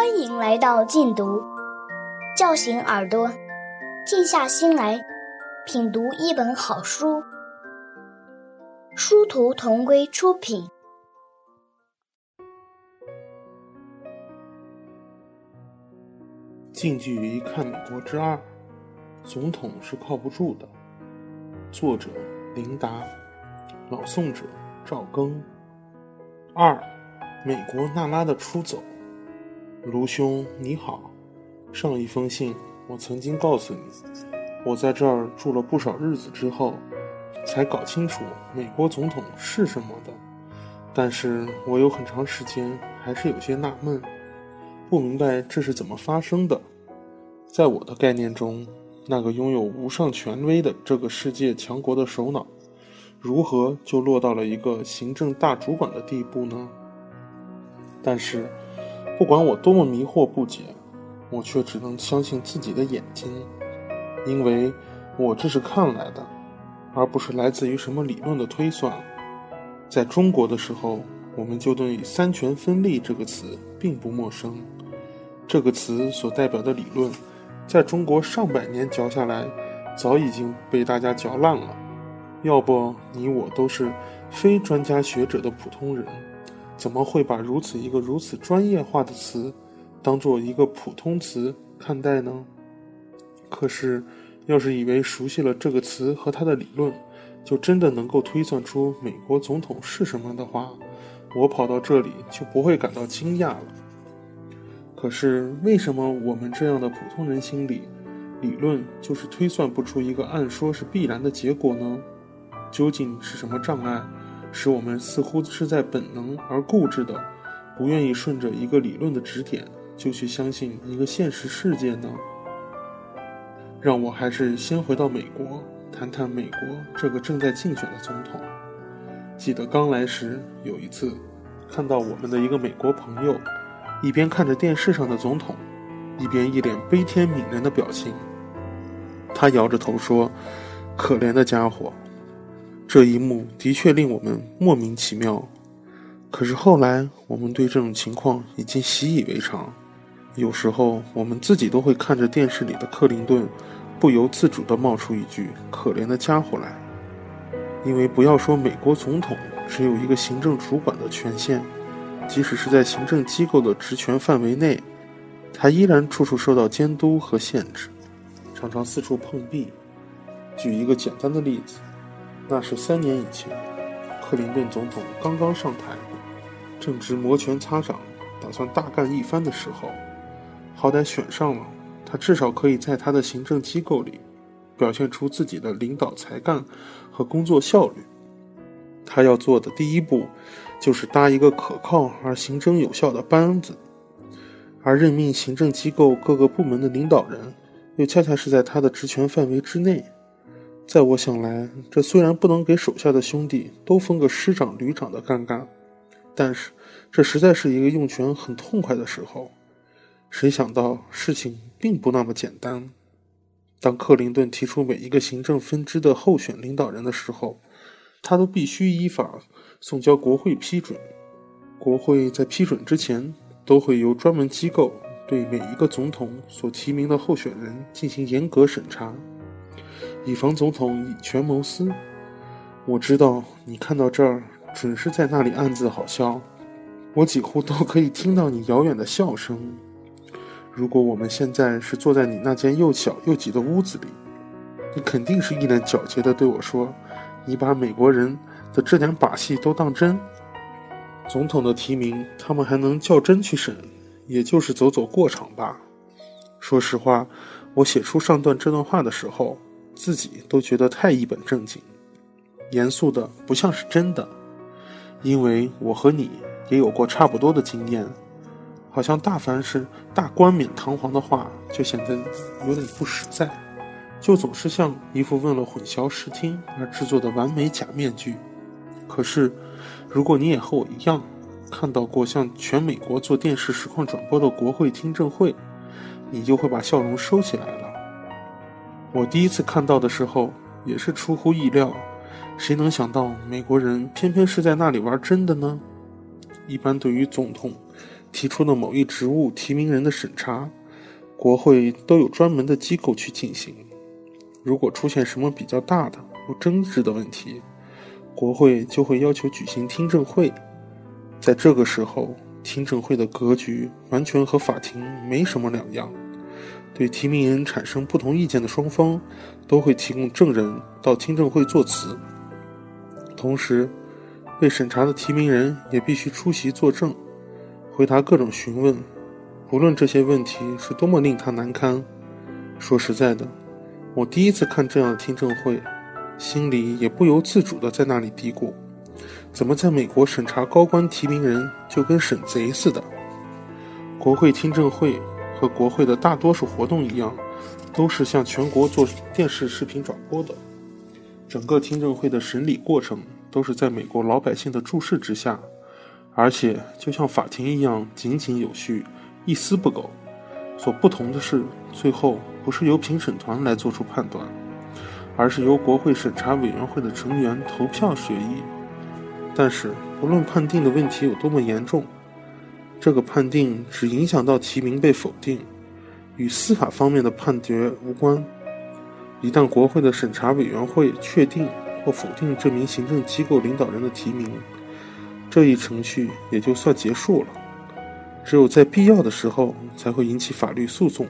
欢迎来到禁读，叫醒耳朵，静下心来品读一本好书。殊途同归出品。近距离看美国之二，总统是靠不住的。作者：琳达，朗诵者：赵庚。二，美国娜拉的出走。卢兄，你好。上一封信我曾经告诉你，我在这儿住了不少日子之后，才搞清楚美国总统是什么的。但是我有很长时间还是有些纳闷，不明白这是怎么发生的。在我的概念中，那个拥有无上权威的这个世界强国的首脑，如何就落到了一个行政大主管的地步呢？但是。不管我多么迷惑不解，我却只能相信自己的眼睛，因为我这是看来的，而不是来自于什么理论的推算。在中国的时候，我们就对“三权分立”这个词并不陌生。这个词所代表的理论，在中国上百年嚼下来，早已经被大家嚼烂了。要不你我都是非专家学者的普通人。怎么会把如此一个如此专业化的词，当做一个普通词看待呢？可是，要是以为熟悉了这个词和它的理论，就真的能够推算出美国总统是什么的话，我跑到这里就不会感到惊讶了。可是，为什么我们这样的普通人心里，理论就是推算不出一个按说是必然的结果呢？究竟是什么障碍？使我们似乎是在本能而固执的，不愿意顺着一个理论的指点就去相信一个现实世界呢？让我还是先回到美国，谈谈美国这个正在竞选的总统。记得刚来时有一次，看到我们的一个美国朋友，一边看着电视上的总统，一边一脸悲天悯人的表情。他摇着头说：“可怜的家伙。”这一幕的确令我们莫名其妙，可是后来我们对这种情况已经习以为常。有时候我们自己都会看着电视里的克林顿，不由自主地冒出一句“可怜的家伙”来。因为不要说美国总统只有一个行政主管的权限，即使是在行政机构的职权范围内，他依然处处受到监督和限制，常常四处碰壁。举一个简单的例子。那是三年以前，克林顿总统刚刚上台，正值摩拳擦掌，打算大干一番的时候。好歹选上了，他至少可以在他的行政机构里表现出自己的领导才干和工作效率。他要做的第一步，就是搭一个可靠而行政有效的班子，而任命行政机构各个部门的领导人，又恰恰是在他的职权范围之内。在我想来，这虽然不能给手下的兄弟都分个师长、旅长的尴尬，但是这实在是一个用权很痛快的时候。谁想到事情并不那么简单。当克林顿提出每一个行政分支的候选领导人的时候，他都必须依法送交国会批准。国会在批准之前，都会由专门机构对每一个总统所提名的候选人进行严格审查。以防总统以权谋私，我知道你看到这儿准是在那里暗自好笑，我几乎都可以听到你遥远的笑声。如果我们现在是坐在你那间又小又挤的屋子里，你肯定是一脸狡黠地对我说：“你把美国人的这点把戏都当真？总统的提名他们还能较真去审，也就是走走过场吧。”说实话，我写出上段这段话的时候。自己都觉得太一本正经，严肃的不像是真的，因为我和你也有过差不多的经验，好像大凡是大冠冕堂皇的话，就显得有点不实在，就总是像一副为了混淆视听而制作的完美假面具。可是，如果你也和我一样，看到过像全美国做电视实况转播的国会听证会，你就会把笑容收起来了。我第一次看到的时候也是出乎意料，谁能想到美国人偏偏是在那里玩真的呢？一般对于总统，提出的某一职务提名人的审查，国会都有专门的机构去进行。如果出现什么比较大的、有争执的问题，国会就会要求举行听证会。在这个时候，听证会的格局完全和法庭没什么两样。对提名人产生不同意见的双方，都会提供证人到听证会作词。同时，被审查的提名人也必须出席作证，回答各种询问，不论这些问题是多么令他难堪。说实在的，我第一次看这样的听证会，心里也不由自主地在那里嘀咕：怎么在美国审查高官提名人就跟审贼似的？国会听证会和国会的大多数活动一样，都是向全国做电视视频转播的。整个听证会的审理过程都是在美国老百姓的注视之下，而且就像法庭一样井井有序，一丝不苟。所不同的是，最后不是由评审团来做出判断，而是由国会审查委员会的成员投票决议。但是，不论判定的问题有多么严重，这个判定只影响到提名被否定，与司法方面的判决无关。一旦国会的审查委员会确定或否定这名行政机构领导人的提名，这一程序也就算结束了。只有在必要的时候，才会引起法律诉讼，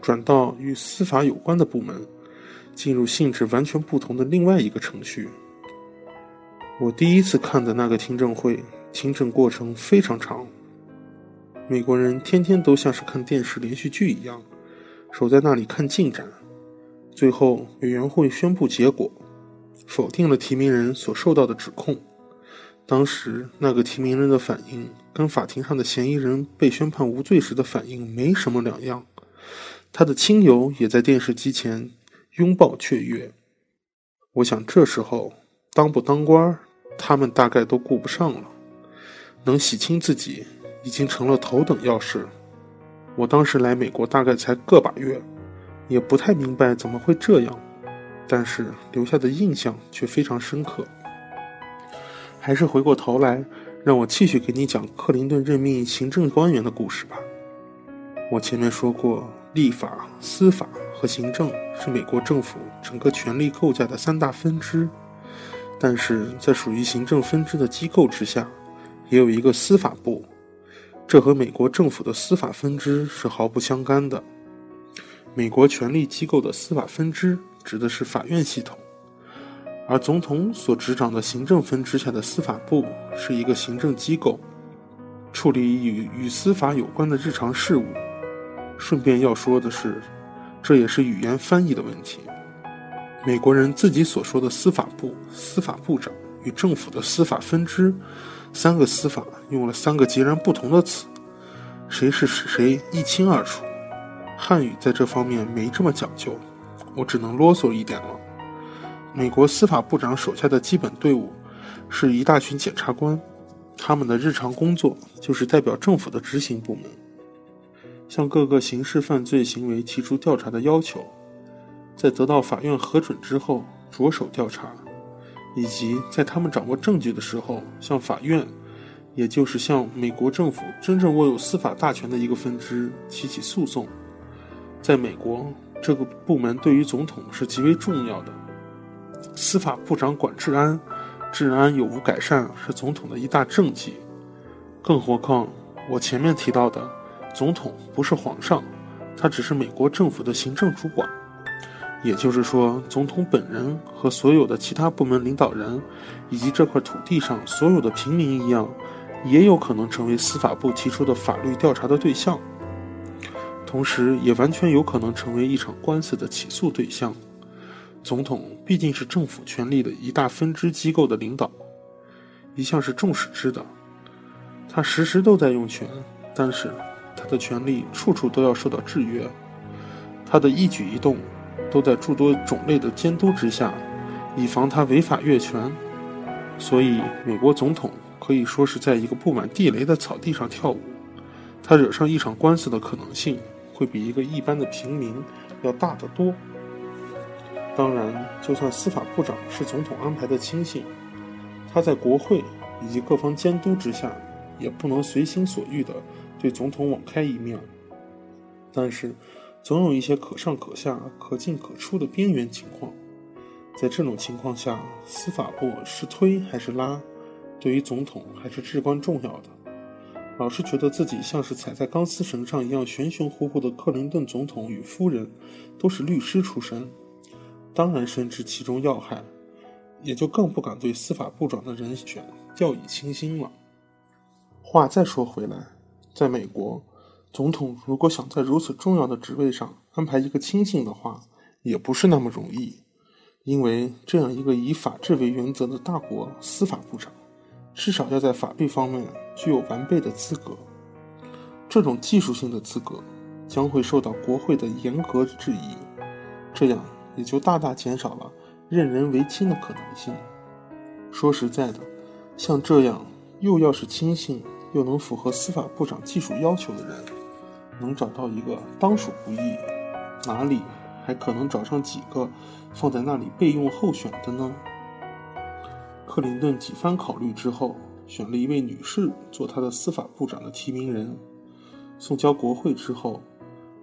转到与司法有关的部门，进入性质完全不同的另外一个程序。我第一次看的那个听证会，听证过程非常长。美国人天天都像是看电视连续剧一样，守在那里看进展。最后，委员会宣布结果，否定了提名人所受到的指控。当时，那个提名人的反应跟法庭上的嫌疑人被宣判无罪时的反应没什么两样。他的亲友也在电视机前拥抱雀跃。我想，这时候当不当官，他们大概都顾不上了。能洗清自己，已经成了头等要事。我当时来美国大概才个把月。也不太明白怎么会这样，但是留下的印象却非常深刻。还是回过头来，让我继续给你讲克林顿任命行政官员的故事吧。我前面说过，立法、司法和行政是美国政府整个权力构架的三大分支，但是在属于行政分支的机构之下，也有一个司法部，这和美国政府的司法分支是毫不相干的。美国权力机构的司法分支指的是法院系统，而总统所执掌的行政分支下的司法部是一个行政机构，处理与与司法有关的日常事务。顺便要说的是，这也是语言翻译的问题。美国人自己所说的司法部、司法部长与政府的司法分支，三个司法用了三个截然不同的词，谁是谁一清二楚。汉语在这方面没这么讲究，我只能啰嗦一点了。美国司法部长手下的基本队伍是一大群检察官，他们的日常工作就是代表政府的执行部门，向各个刑事犯罪行为提出调查的要求，在得到法院核准之后着手调查，以及在他们掌握证据的时候向法院，也就是向美国政府真正握有司法大权的一个分支提起诉讼。在美国，这个部门对于总统是极为重要的。司法部长管治安，治安有无改善是总统的一大政绩。更何况，我前面提到的，总统不是皇上，他只是美国政府的行政主管。也就是说，总统本人和所有的其他部门领导人，以及这块土地上所有的平民一样，也有可能成为司法部提出的法律调查的对象。同时，也完全有可能成为一场官司的起诉对象。总统毕竟是政府权力的一大分支机构的领导，一向是众矢之的。他时时都在用权，但是他的权力处处都要受到制约。他的一举一动都在诸多种类的监督之下，以防他违法越权。所以，美国总统可以说是在一个布满地雷的草地上跳舞。他惹上一场官司的可能性。会比一个一般的平民要大得多。当然，就算司法部长是总统安排的亲信，他在国会以及各方监督之下，也不能随心所欲地对总统网开一面。但是，总有一些可上可下、可进可出的边缘情况。在这种情况下，司法部是推还是拉，对于总统还是至关重要的。老是觉得自己像是踩在钢丝绳上一样悬悬乎乎的克林顿总统与夫人，都是律师出身，当然深知其中要害，也就更不敢对司法部长的人选掉以轻心了。话再说回来，在美国，总统如果想在如此重要的职位上安排一个亲信的话，也不是那么容易。因为这样一个以法治为原则的大国司法部长，至少要在法律方面具有完备的资格。这种技术性的资格将会受到国会的严格质疑，这样也就大大减少了任人唯亲的可能性。说实在的，像这样又要是亲信又能符合司法部长技术要求的人，能找到一个当属不易。哪里？还可能找上几个放在那里备用候选的呢？克林顿几番考虑之后，选了一位女士做他的司法部长的提名人。送交国会之后，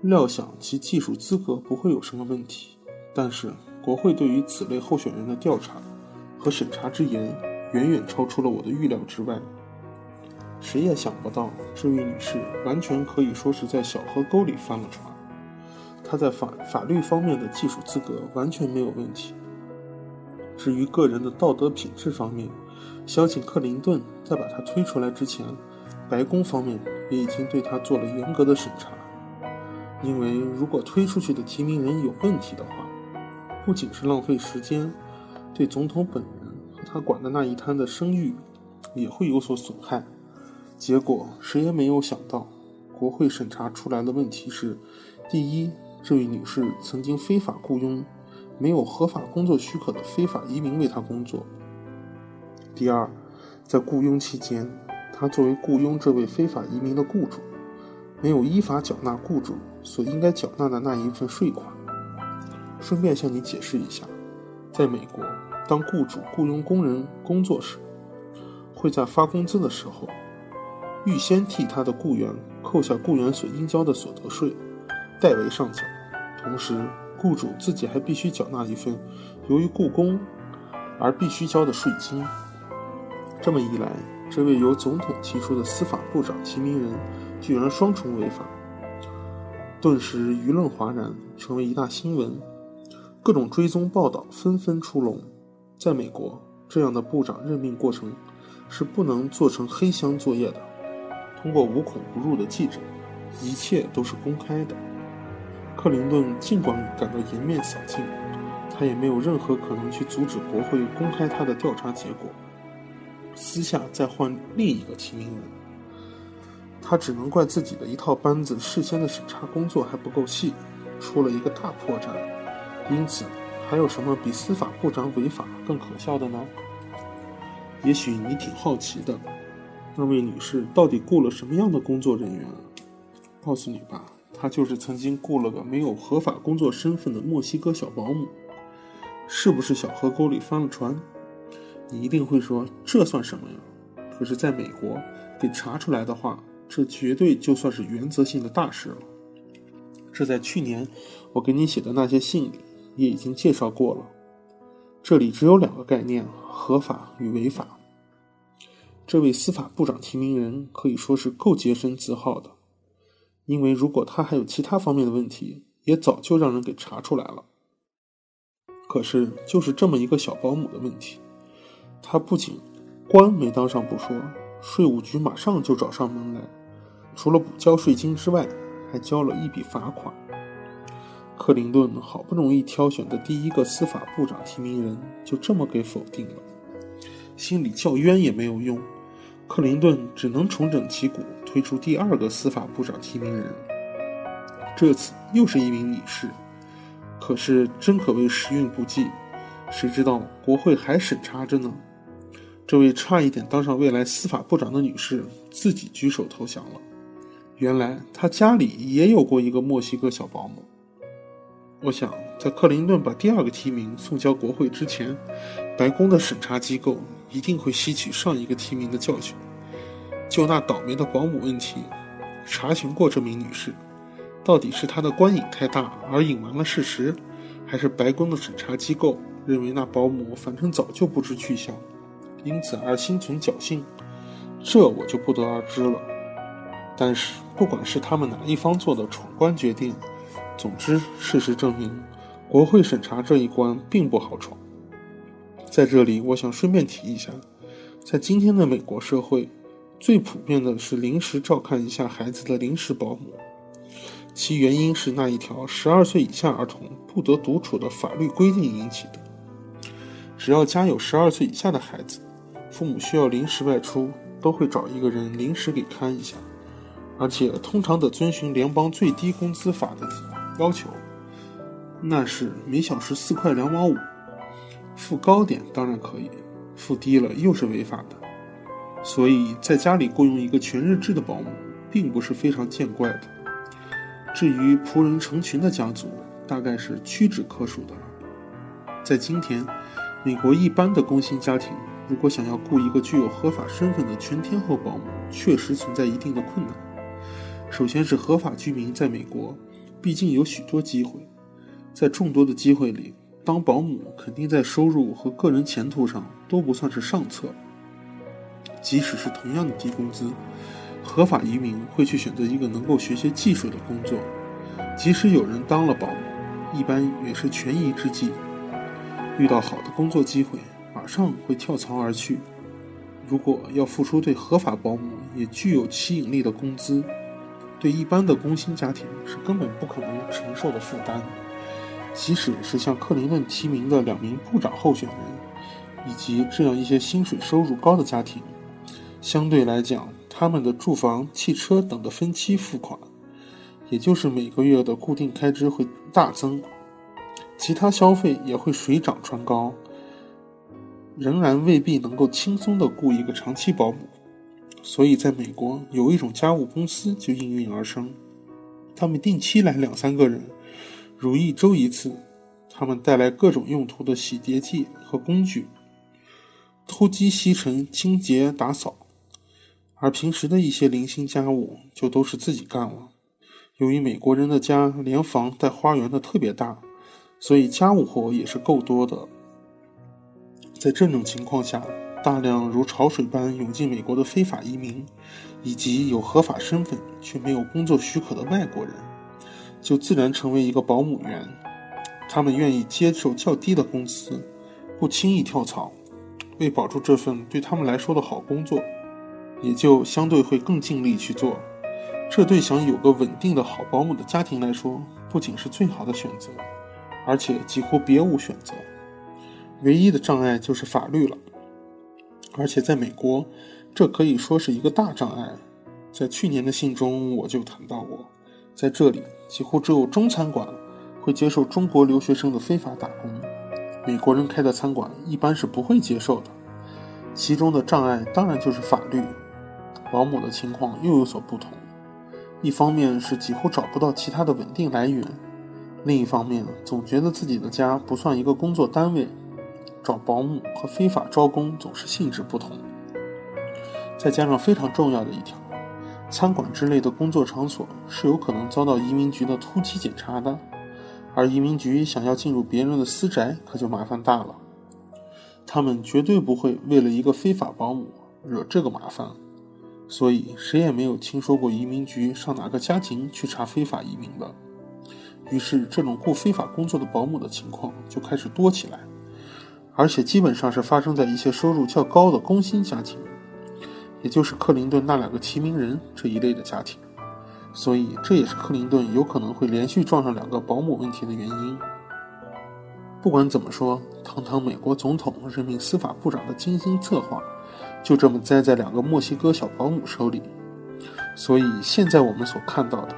料想其技术资格不会有什么问题。但是，国会对于此类候选人的调查和审查之严，远远超出了我的预料之外。谁也想不到，这位女士完全可以说是在小河沟里翻了船。她在法法律方面的技术资格完全没有问题。至于个人的道德品质方面，相信克林顿在把他推出来之前，白宫方面也已经对他做了严格的审查。因为如果推出去的提名人有问题的话，不仅是浪费时间，对总统本人和他管的那一摊的声誉也会有所损害。结果谁也没有想到，国会审查出来的问题是：第一。这位女士曾经非法雇佣没有合法工作许可的非法移民为她工作。第二，在雇佣期间，她作为雇佣这位非法移民的雇主，没有依法缴纳雇主所应该缴纳的那一份税款。顺便向你解释一下，在美国，当雇主雇佣工人工作时，会在发工资的时候，预先替他的雇员扣下雇员所应交的所得税。代为上缴，同时，雇主自己还必须缴纳一份由于雇工而必须交的税金。这么一来，这位由总统提出的司法部长提名人居然双重违法，顿时舆论哗然，成为一大新闻。各种追踪报道纷纷出笼。在美国，这样的部长任命过程是不能做成黑箱作业的，通过无孔不入的记者，一切都是公开的。克林顿尽管感到颜面扫尽，他也没有任何可能去阻止国会公开他的调查结果，私下再换另一个提名人。他只能怪自己的一套班子事先的审查工作还不够细，出了一个大破绽。因此，还有什么比司法部长违法更可笑的呢？也许你挺好奇的，那位女士到底雇了什么样的工作人员？告诉你吧。她就是曾经雇了个没有合法工作身份的墨西哥小保姆，是不是小河沟里翻了船？你一定会说这算什么呀？可是，在美国，给查出来的话，这绝对就算是原则性的大事了。这在去年我给你写的那些信里也已经介绍过了。这里只有两个概念：合法与违法。这位司法部长提名人可以说是够洁身自好的。因为如果他还有其他方面的问题，也早就让人给查出来了。可是就是这么一个小保姆的问题，他不仅官没当上不说，税务局马上就找上门来，除了补交税金之外，还交了一笔罚款。克林顿好不容易挑选的第一个司法部长提名人，就这么给否定了，心里叫冤也没有用。克林顿只能重整旗鼓，推出第二个司法部长提名人。这次又是一名女士，可是真可谓时运不济，谁知道国会还审查着呢？这位差一点当上未来司法部长的女士自己举手投降了。原来她家里也有过一个墨西哥小保姆。我想，在克林顿把第二个提名送交国会之前，白宫的审查机构。一定会吸取上一个提名的教训，就那倒霉的保姆问题，查询过这名女士，到底是她的官瘾太大而隐瞒了事实，还是白宫的审查机构认为那保姆反正早就不知去向，因此而心存侥幸，这我就不得而知了。但是，不管是他们哪一方做的闯关决定，总之，事实证明，国会审查这一关并不好闯。在这里，我想顺便提一下，在今天的美国社会，最普遍的是临时照看一下孩子的临时保姆，其原因是那一条十二岁以下儿童不得独处的法律规定引起的。只要家有十二岁以下的孩子，父母需要临时外出，都会找一个人临时给看一下。而且通常得遵循联邦最低工资法的要求，那是每小时四块两毛五，付高点当然可以，付低了又是违法的。所以在家里雇佣一个全日制的保姆，并不是非常见怪的。至于仆人成群的家族，大概是屈指可数的了。在今天，美国一般的工薪家庭，如果想要雇一个具有合法身份的全天候保姆，确实存在一定的困难。首先是合法居民在美国，毕竟有许多机会，在众多的机会里，当保姆肯定在收入和个人前途上都不算是上策。即使是同样的低工资，合法移民会去选择一个能够学些技术的工作。即使有人当了保姆，一般也是权宜之计，遇到好的工作机会，马上会跳槽而去。如果要付出对合法保姆也具有吸引力的工资，对一般的工薪家庭是根本不可能承受的负担，即使是像克林顿提名的两名部长候选人，以及这样一些薪水收入高的家庭，相对来讲，他们的住房、汽车等的分期付款，也就是每个月的固定开支会大增，其他消费也会水涨船高，仍然未必能够轻松的雇一个长期保姆。所以，在美国有一种家务公司就应运而生，他们定期来两三个人，如一周一次。他们带来各种用途的洗涤剂和工具，偷鸡吸尘、清洁打扫，而平时的一些零星家务就都是自己干了。由于美国人的家连房带花园的特别大，所以家务活也是够多的。在这种情况下，大量如潮水般涌进美国的非法移民，以及有合法身份却没有工作许可的外国人，就自然成为一个保姆员。他们愿意接受较低的工资，不轻易跳槽，为保住这份对他们来说的好工作，也就相对会更尽力去做。这对想有个稳定的好保姆的家庭来说，不仅是最好的选择，而且几乎别无选择。唯一的障碍就是法律了。而且在美国，这可以说是一个大障碍。在去年的信中我就谈到过，在这里几乎只有中餐馆会接受中国留学生的非法打工，美国人开的餐馆一般是不会接受的。其中的障碍当然就是法律。保姆的情况又有所不同，一方面是几乎找不到其他的稳定来源，另一方面总觉得自己的家不算一个工作单位。找保姆和非法招工总是性质不同，再加上非常重要的一条，餐馆之类的工作场所是有可能遭到移民局的突击检查的，而移民局想要进入别人的私宅，可就麻烦大了。他们绝对不会为了一个非法保姆惹这个麻烦，所以谁也没有听说过移民局上哪个家庭去查非法移民的。于是，这种雇非法工作的保姆的情况就开始多起来。而且基本上是发生在一些收入较高的工薪家庭，也就是克林顿那两个提名人这一类的家庭，所以这也是克林顿有可能会连续撞上两个保姆问题的原因。不管怎么说，堂堂美国总统任命司法部长的精心策划，就这么栽在两个墨西哥小保姆手里。所以现在我们所看到的，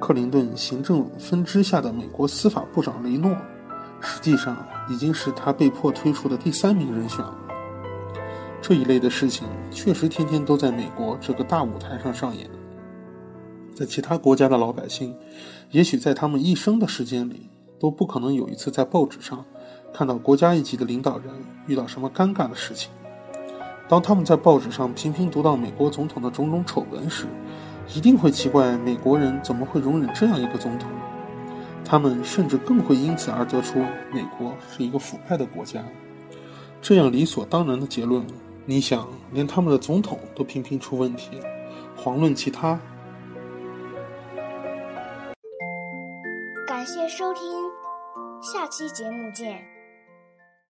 克林顿行政分支下的美国司法部长雷诺。实际上已经是他被迫推出的第三名人选了。这一类的事情确实天天都在美国这个大舞台上上演。在其他国家的老百姓也许在他们一生的时间里都不可能有一次在报纸上看到国家一级的领导人遇到什么尴尬的事情。当他们在报纸上频频读到美国总统的种种丑闻时一定会奇怪美国人怎么会容忍这样一个总统。他们甚至更会因此而得出美国是一个腐败的国家。这样理所当然的结论你想连他们的总统都频频出问题遑论其他感谢收听下期节目见。